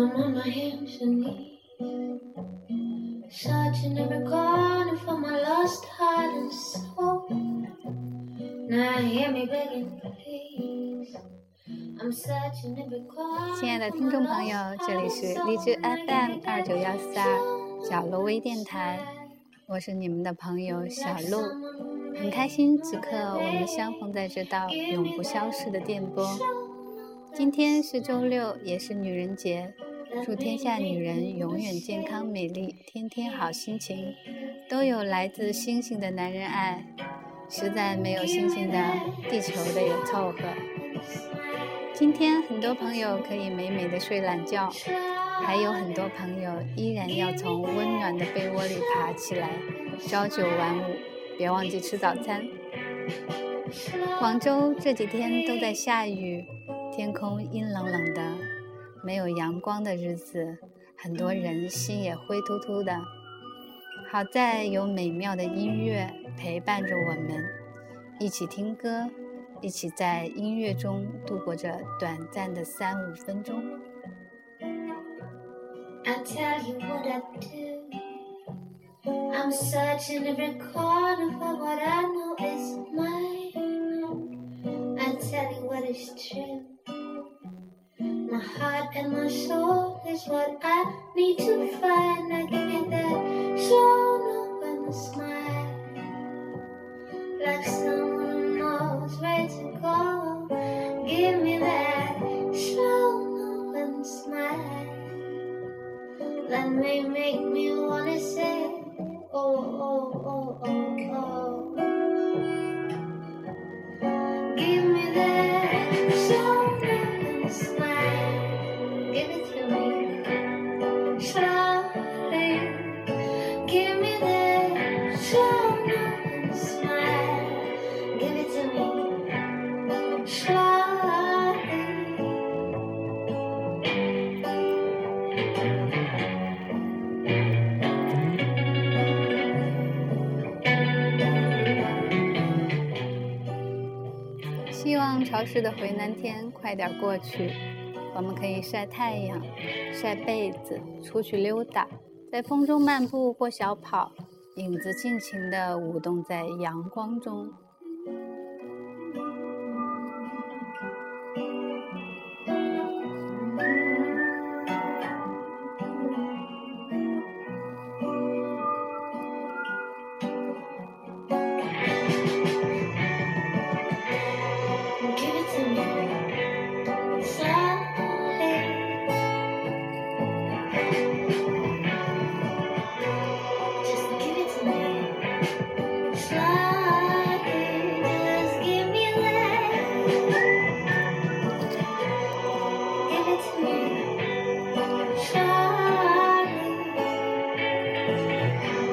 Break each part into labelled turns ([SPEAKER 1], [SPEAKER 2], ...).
[SPEAKER 1] I'm on my hands and knees, searching every corner for my lost heart and soul. Now hear me begging, please. I'm searching every corner.
[SPEAKER 2] 亲爱的听众朋友，这里是荔枝 FM 二九幺四二小鹿微电台，我是你们的朋友小鹿，很开心此刻我们相逢在这道永不消逝的电波。今天是周六，也是女人节，祝天下女人永远健康美丽，天天好心情，都有来自星星的男人爱。实在没有星星的，地球的也凑合。今天很多朋友可以美美的睡懒觉，还有很多朋友依然要从温暖的被窝里爬起来，朝九晚五，别忘记吃早餐。广州这几天都在下雨，天空阴冷冷的，没有阳光的日子，很多人心也灰突突的。好在有美妙的音乐陪伴着我们，一起听歌，一起在音乐中度过着短暂的三五分钟。
[SPEAKER 1] I tell you what I do. I'm searching every corner for what I know is mine. I tell you what is true. And my soul is what I need to find. I give that slow open smile. Like someone knows where to go. Give me that slow open smile. That may make me wanna say, oh, oh, oh, oh, oh.
[SPEAKER 2] 希望潮湿的回南天快点过去，我们可以晒太阳、晒被子，出去溜达，在风中漫步或小跑，影子尽情地舞动在阳光中。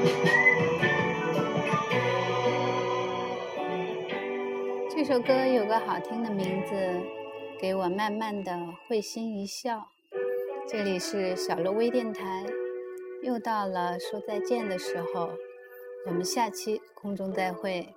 [SPEAKER 2] 这首歌有个好听的名字，给我慢慢的会心一笑。这里是小鹿微电台，又到了说再见的时候，我们下期空中再会。